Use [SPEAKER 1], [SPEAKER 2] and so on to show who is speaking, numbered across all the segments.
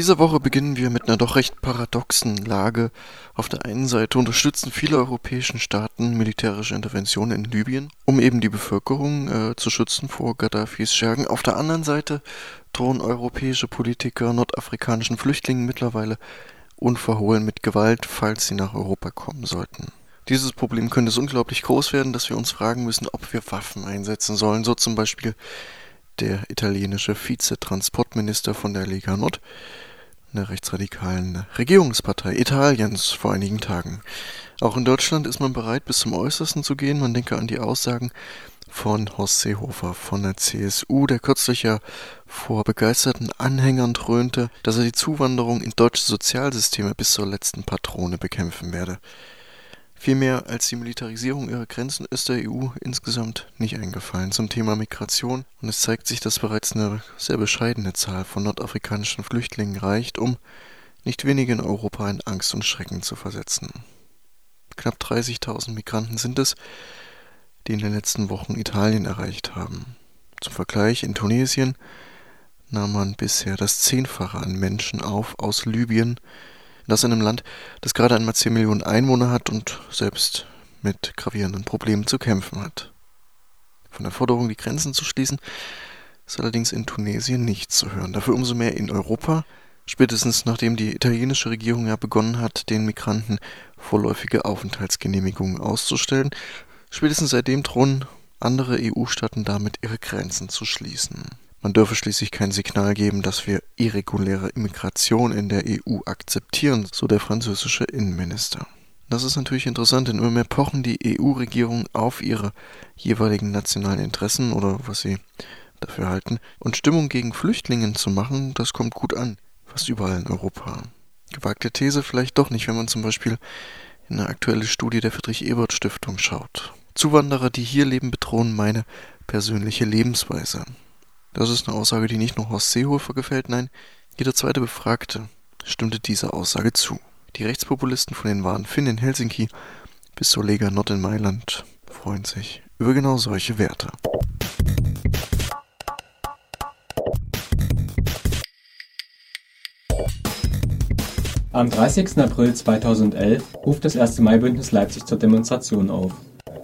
[SPEAKER 1] dieser Woche beginnen wir mit einer doch recht paradoxen Lage. Auf der einen Seite unterstützen viele europäische Staaten militärische Interventionen in Libyen, um eben die Bevölkerung äh, zu schützen vor Gaddafis Schergen. Auf der anderen Seite drohen europäische Politiker nordafrikanischen Flüchtlingen mittlerweile unverhohlen mit Gewalt, falls sie nach Europa kommen sollten. Dieses Problem könnte so unglaublich groß werden, dass wir uns fragen müssen, ob wir Waffen einsetzen sollen, so zum Beispiel der italienische Vizetransportminister von der Lega Nord, einer rechtsradikalen Regierungspartei Italiens, vor einigen Tagen. Auch in Deutschland ist man bereit, bis zum Äußersten zu gehen. Man denke an die Aussagen von Horst Seehofer von der CSU, der kürzlich ja vor begeisterten Anhängern dröhnte, dass er die Zuwanderung in deutsche Sozialsysteme bis zur letzten Patrone bekämpfen werde. Viel mehr als die Militarisierung ihrer Grenzen ist der EU insgesamt nicht eingefallen zum Thema Migration und es zeigt sich, dass bereits eine sehr bescheidene Zahl von nordafrikanischen Flüchtlingen reicht, um nicht wenige in Europa in Angst und Schrecken zu versetzen. Knapp 30.000 Migranten sind es, die in den letzten Wochen Italien erreicht haben. Zum Vergleich, in Tunesien nahm man bisher das Zehnfache an Menschen auf aus Libyen, das in einem Land, das gerade einmal 10 Millionen Einwohner hat und selbst mit gravierenden Problemen zu kämpfen hat. Von der Forderung, die Grenzen zu schließen, ist allerdings in Tunesien nichts zu hören. Dafür umso mehr in Europa, spätestens nachdem die italienische Regierung ja begonnen hat, den Migranten vorläufige Aufenthaltsgenehmigungen auszustellen. Spätestens seitdem drohen andere EU-Staaten damit, ihre Grenzen zu schließen. Man dürfe schließlich kein Signal geben, dass wir irreguläre Immigration in der EU akzeptieren, so der französische Innenminister. Das ist natürlich interessant, denn immer mehr pochen die EU-Regierungen auf ihre jeweiligen nationalen Interessen oder was sie dafür halten. Und Stimmung gegen Flüchtlingen zu machen, das kommt gut an, fast überall in Europa. Gewagte These vielleicht doch nicht, wenn man zum Beispiel in eine aktuelle Studie der Friedrich-Ebert-Stiftung schaut. Zuwanderer, die hier leben, bedrohen meine persönliche Lebensweise. Das ist eine Aussage, die nicht nur Horst Seehofer gefällt, nein, jeder zweite Befragte stimmte dieser Aussage zu. Die Rechtspopulisten von den wahren Finn in Helsinki bis zur Lega Nord in Mailand freuen sich über genau solche Werte.
[SPEAKER 2] Am 30. April 2011 ruft das 1. Mai-Bündnis Leipzig zur Demonstration auf.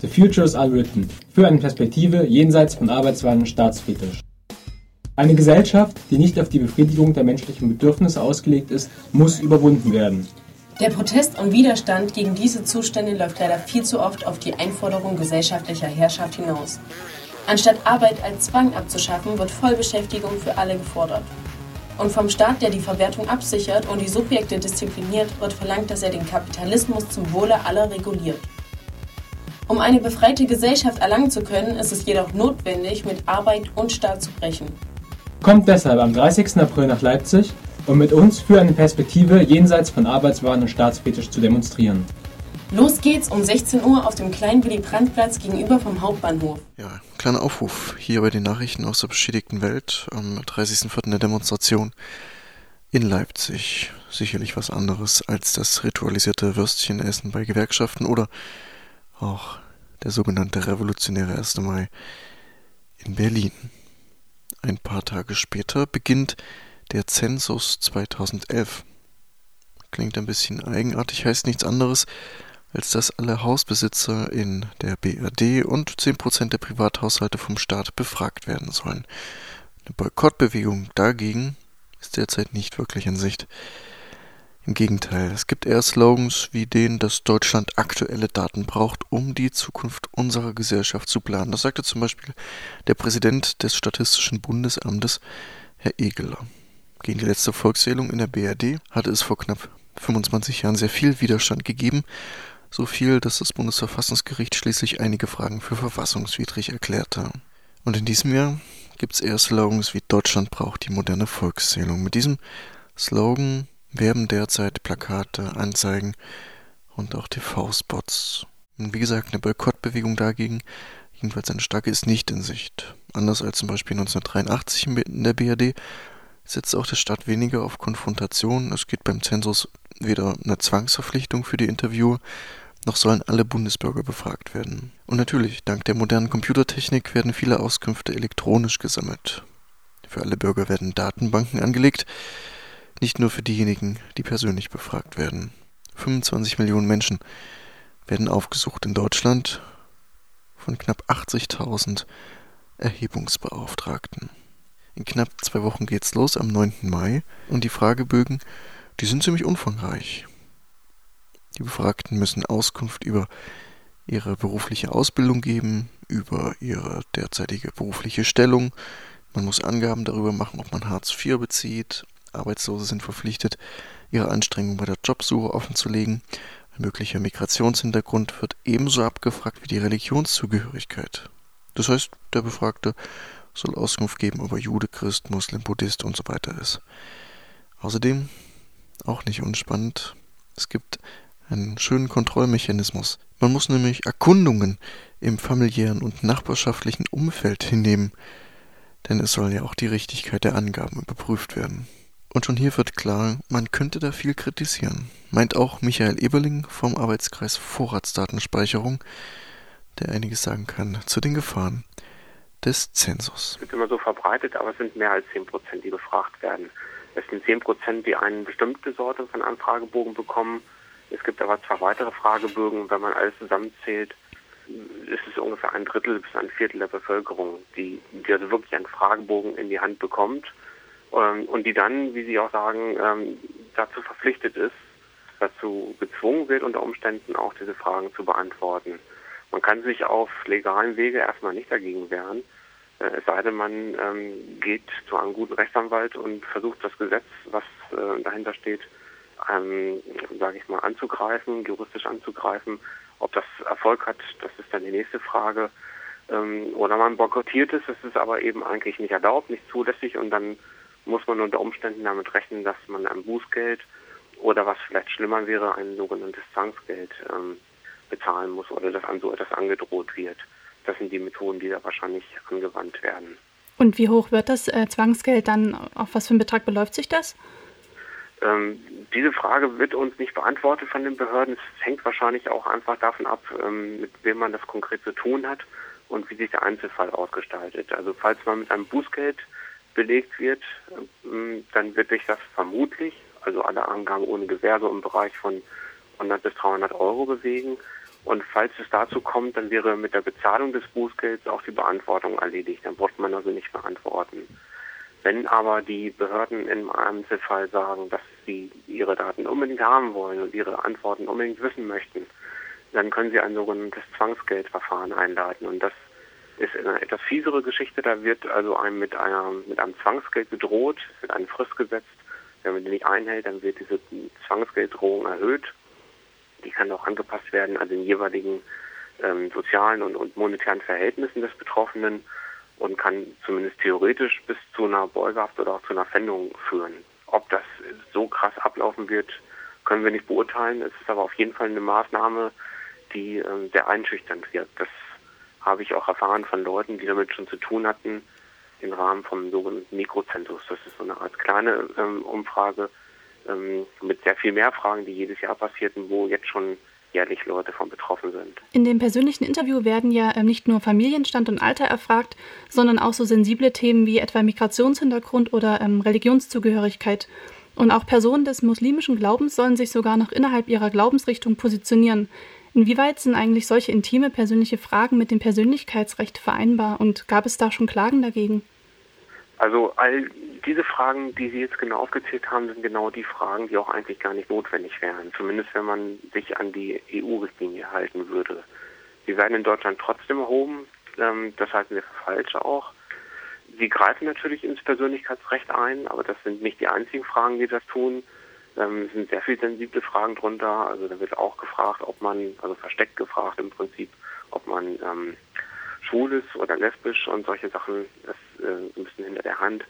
[SPEAKER 2] The Future is Unwritten. Für eine Perspektive jenseits von Arbeitswahn und Staatsfetisch. Eine Gesellschaft, die nicht auf die Befriedigung der menschlichen Bedürfnisse ausgelegt ist, muss überwunden werden.
[SPEAKER 3] Der Protest und Widerstand gegen diese Zustände läuft leider viel zu oft auf die Einforderung gesellschaftlicher Herrschaft hinaus. Anstatt Arbeit als Zwang abzuschaffen, wird Vollbeschäftigung für alle gefordert. Und vom Staat, der die Verwertung absichert und die Subjekte diszipliniert, wird verlangt, dass er den Kapitalismus zum Wohle aller reguliert. Um eine befreite Gesellschaft erlangen zu können, ist es jedoch notwendig, mit Arbeit und Staat zu brechen.
[SPEAKER 2] Kommt deshalb am 30. April nach Leipzig, um mit uns für eine Perspektive jenseits von Arbeitswahn und Staatsfetisch zu demonstrieren.
[SPEAKER 3] Los geht's um 16 Uhr auf dem kleinen Willy-Brandt-Platz gegenüber vom Hauptbahnhof.
[SPEAKER 1] Ja, kleiner Aufruf hier bei den Nachrichten aus der beschädigten Welt am 30.04. der Demonstration in Leipzig. Sicherlich was anderes als das ritualisierte Würstchenessen bei Gewerkschaften oder auch der sogenannte revolutionäre 1. Mai in Berlin. Ein paar Tage später beginnt der Zensus 2011. Klingt ein bisschen eigenartig, heißt nichts anderes, als dass alle Hausbesitzer in der BRD und 10% der Privathaushalte vom Staat befragt werden sollen. Eine Boykottbewegung dagegen ist derzeit nicht wirklich in Sicht. Im Gegenteil, es gibt eher Slogans wie den, dass Deutschland aktuelle Daten braucht, um die Zukunft unserer Gesellschaft zu planen. Das sagte zum Beispiel der Präsident des Statistischen Bundesamtes, Herr Egeler. Gegen die letzte Volkszählung in der BRD hatte es vor knapp 25 Jahren sehr viel Widerstand gegeben, so viel, dass das Bundesverfassungsgericht schließlich einige Fragen für verfassungswidrig erklärte. Und in diesem Jahr gibt es eher Slogans wie Deutschland braucht die moderne Volkszählung. Mit diesem Slogan werben derzeit Plakate, Anzeigen und auch TV-Spots. Wie gesagt, eine Boykottbewegung dagegen, jedenfalls eine starke, ist nicht in Sicht. Anders als zum Beispiel 1983 in der BRD setzt auch der Staat weniger auf Konfrontation. Es geht beim Zensus weder eine Zwangsverpflichtung für die Interviewer, noch sollen alle Bundesbürger befragt werden. Und natürlich, dank der modernen Computertechnik werden viele Auskünfte elektronisch gesammelt. Für alle Bürger werden Datenbanken angelegt, Nicht nur für diejenigen, die persönlich befragt werden. 25 Millionen Menschen werden aufgesucht in Deutschland von knapp 80.000 Erhebungsbeauftragten. In knapp zwei Wochen geht's los, am 9. Mai, und die Fragebögen, die sind ziemlich umfangreich. Die Befragten müssen Auskunft über ihre berufliche Ausbildung geben, über ihre derzeitige berufliche Stellung. Man muss Angaben darüber machen, ob man Hartz IV bezieht. Arbeitslose sind verpflichtet, ihre Anstrengungen bei der Jobsuche offenzulegen. Ein möglicher Migrationshintergrund wird ebenso abgefragt wie die Religionszugehörigkeit. Das heißt, der Befragte soll Auskunft geben, ob er Jude, Christ, Muslim, Buddhist und so weiter ist. Außerdem, auch nicht unspannend, es gibt einen schönen Kontrollmechanismus. Man muss nämlich Erkundungen im familiären und nachbarschaftlichen Umfeld hinnehmen, denn es soll ja auch die Richtigkeit der Angaben überprüft werden. Und schon hier wird klar, man könnte da viel kritisieren, meint auch Michael Eberling vom Arbeitskreis Vorratsdatenspeicherung, der einiges sagen kann zu den Gefahren des Zensus.
[SPEAKER 4] Es wird immer so verbreitet, aber es sind mehr als 10 Prozent, die befragt werden. Es sind 10 Prozent, die eine bestimmte Sorte von Anfragebogen bekommen. Es gibt aber zwei weitere Fragebögen. Wenn man alles zusammenzählt, ist es ungefähr ein Drittel bis ein Viertel der Bevölkerung, die, die also wirklich einen Fragebogen in die Hand bekommt und die dann, wie Sie auch sagen, ähm, dazu verpflichtet ist, dazu gezwungen wird, unter Umständen auch diese Fragen zu beantworten. Man kann sich auf legalen Wege erstmal nicht dagegen wehren, äh, es sei denn, man ähm, geht zu einem guten Rechtsanwalt und versucht das Gesetz, was äh, dahinter steht, ähm, sage ich mal, anzugreifen, juristisch anzugreifen. Ob das Erfolg hat, das ist dann die nächste Frage. Ähm, oder man boykottiert es, es ist aber eben eigentlich nicht erlaubt, nicht zulässig und dann muss man unter Umständen damit rechnen, dass man ein Bußgeld oder was vielleicht schlimmer wäre, ein sogenanntes Zwangsgeld ähm, bezahlen muss oder dass an so etwas angedroht wird. Das sind die Methoden, die da wahrscheinlich angewandt werden.
[SPEAKER 5] Und wie hoch wird das äh, Zwangsgeld dann? Auf was für einen Betrag beläuft sich das?
[SPEAKER 4] Ähm, diese Frage wird uns nicht beantwortet von den Behörden. Es hängt wahrscheinlich auch einfach davon ab, ähm, mit wem man das konkret zu tun hat und wie sich der Einzelfall ausgestaltet. Also falls man mit einem Bußgeld belegt wird, ähm, dann wird sich das vermutlich, also alle Angaben ohne Gewähr, so im Bereich von 100 bis 300 Euro bewegen. Und falls es dazu kommt, dann wäre mit der Bezahlung des Bußgelds auch die Beantwortung erledigt. Dann braucht man also nicht beantworten. Wenn aber die Behörden im Einzelfall sagen, dass sie ihre Daten unbedingt haben wollen und ihre Antworten unbedingt wissen möchten, dann können sie ein sogenanntes Zwangsgeldverfahren einleiten. Und das ist eine etwas fiesere Geschichte. Da wird also einem mit, einer, mit einem Zwangsgeld gedroht, wird eine Frist gesetzt. Wenn man die nicht einhält, dann wird diese Zwangsgelddrohung erhöht. Die kann auch angepasst werden an den jeweiligen ähm, sozialen und, und monetären Verhältnissen des Betroffenen und kann zumindest theoretisch bis zu einer Beugehaft oder auch zu einer Pfändung führen. Ob das so krass ablaufen wird, können wir nicht beurteilen. Es ist aber auf jeden Fall eine Maßnahme, die äh, sehr einschüchternd wird. Das habe ich auch erfahren von Leuten, die damit schon zu tun hatten, im Rahmen vom sogenannten Mikrozensus. Das ist so eine Art kleine ähm, Umfrage ähm, mit sehr viel mehr Fragen, die jedes Jahr passierten, wo jetzt schon jährlich Leute von betroffen sind.
[SPEAKER 5] In dem persönlichen Interview werden ja äh, nicht nur Familienstand und Alter erfragt, sondern auch so sensible Themen wie etwa Migrationshintergrund oder ähm, Religionszugehörigkeit. Und auch Personen des muslimischen Glaubens sollen sich sogar noch innerhalb ihrer Glaubensrichtung positionieren. Inwieweit sind eigentlich solche intime persönliche Fragen mit dem Persönlichkeitsrecht vereinbar und gab es da schon Klagen dagegen?
[SPEAKER 4] Also all diese Fragen, die Sie jetzt genau aufgezählt haben, sind genau die Fragen, die auch eigentlich gar nicht notwendig wären. Zumindest wenn man sich an die EU-Richtlinie halten würde. Sie werden in Deutschland trotzdem erhoben. Ähm, das halten wir für falsch auch. Sie greifen natürlich ins Persönlichkeitsrecht ein, aber das sind nicht die einzigen Fragen, die das tun. Ähm, es sind sehr viele sensible Fragen drunter. Also da wird auch gefragt, ob man, also versteckt gefragt im Prinzip, ob man ähm, schwul ist oder lesbisch und solche Sachen. Das äh, ein bisschen hinter der Hand.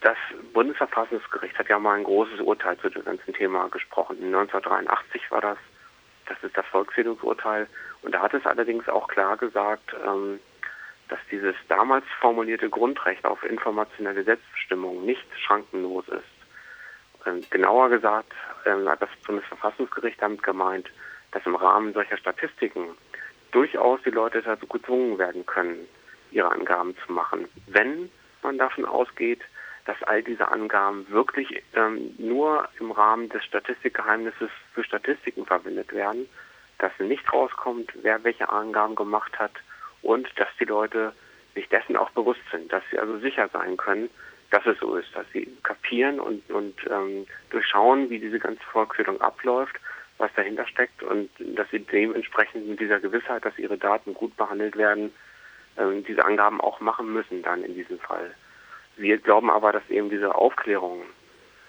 [SPEAKER 4] Das Bundesverfassungsgericht hat ja mal ein großes Urteil zu dem ganzen Thema gesprochen. 1983 war das. Das ist das Volkszählungsurteil. Und da hat es allerdings auch klar gesagt, ähm, dass dieses damals formulierte Grundrecht auf informationelle Selbstbestimmung nicht schrankenlos ist. Ähm, genauer gesagt ähm, hat das Bundesverfassungsgericht damit gemeint, dass im Rahmen solcher Statistiken durchaus die Leute dazu gezwungen werden können, ihre Angaben zu machen, wenn man davon ausgeht, dass all diese Angaben wirklich ähm, nur im Rahmen des Statistikgeheimnisses für Statistiken verwendet werden, dass nicht rauskommt, wer welche Angaben gemacht hat und dass die Leute sich dessen auch bewusst sind, dass sie also sicher sein können, dass es so ist, dass sie kapieren und, und ähm, durchschauen, wie diese ganze Volksführung abläuft, was dahinter steckt und dass sie dementsprechend mit dieser Gewissheit, dass ihre Daten gut behandelt werden, ähm, diese Angaben auch machen müssen dann in diesem Fall. Wir glauben aber, dass eben diese Aufklärung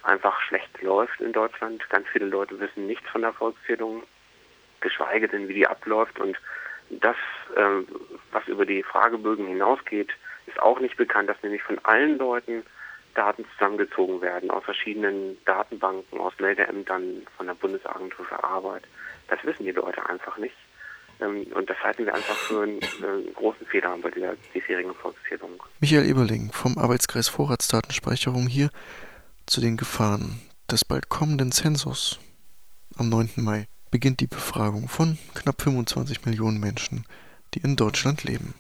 [SPEAKER 4] einfach schlecht läuft in Deutschland. Ganz viele Leute wissen nichts von der Volkszählung, geschweige denn, wie die abläuft. Und das, ähm, was über die Fragebögen hinausgeht, ist auch nicht bekannt, dass nämlich von allen Leuten Daten zusammengezogen werden aus verschiedenen Datenbanken, aus Meldeämtern, von der Bundesagentur für Arbeit. Das wissen die Leute einfach nicht. Ähm, und das halten wir einfach für einen, einen großen Fehler bei dieser diesjährigen Volkszählung.
[SPEAKER 1] Michael Eberling vom Arbeitskreis Vorratsdatenspeicherung hier zu den Gefahren des bald kommenden Zensus. Am 9. Mai beginnt die Befragung von knapp 25 Millionen Menschen, die in Deutschland leben.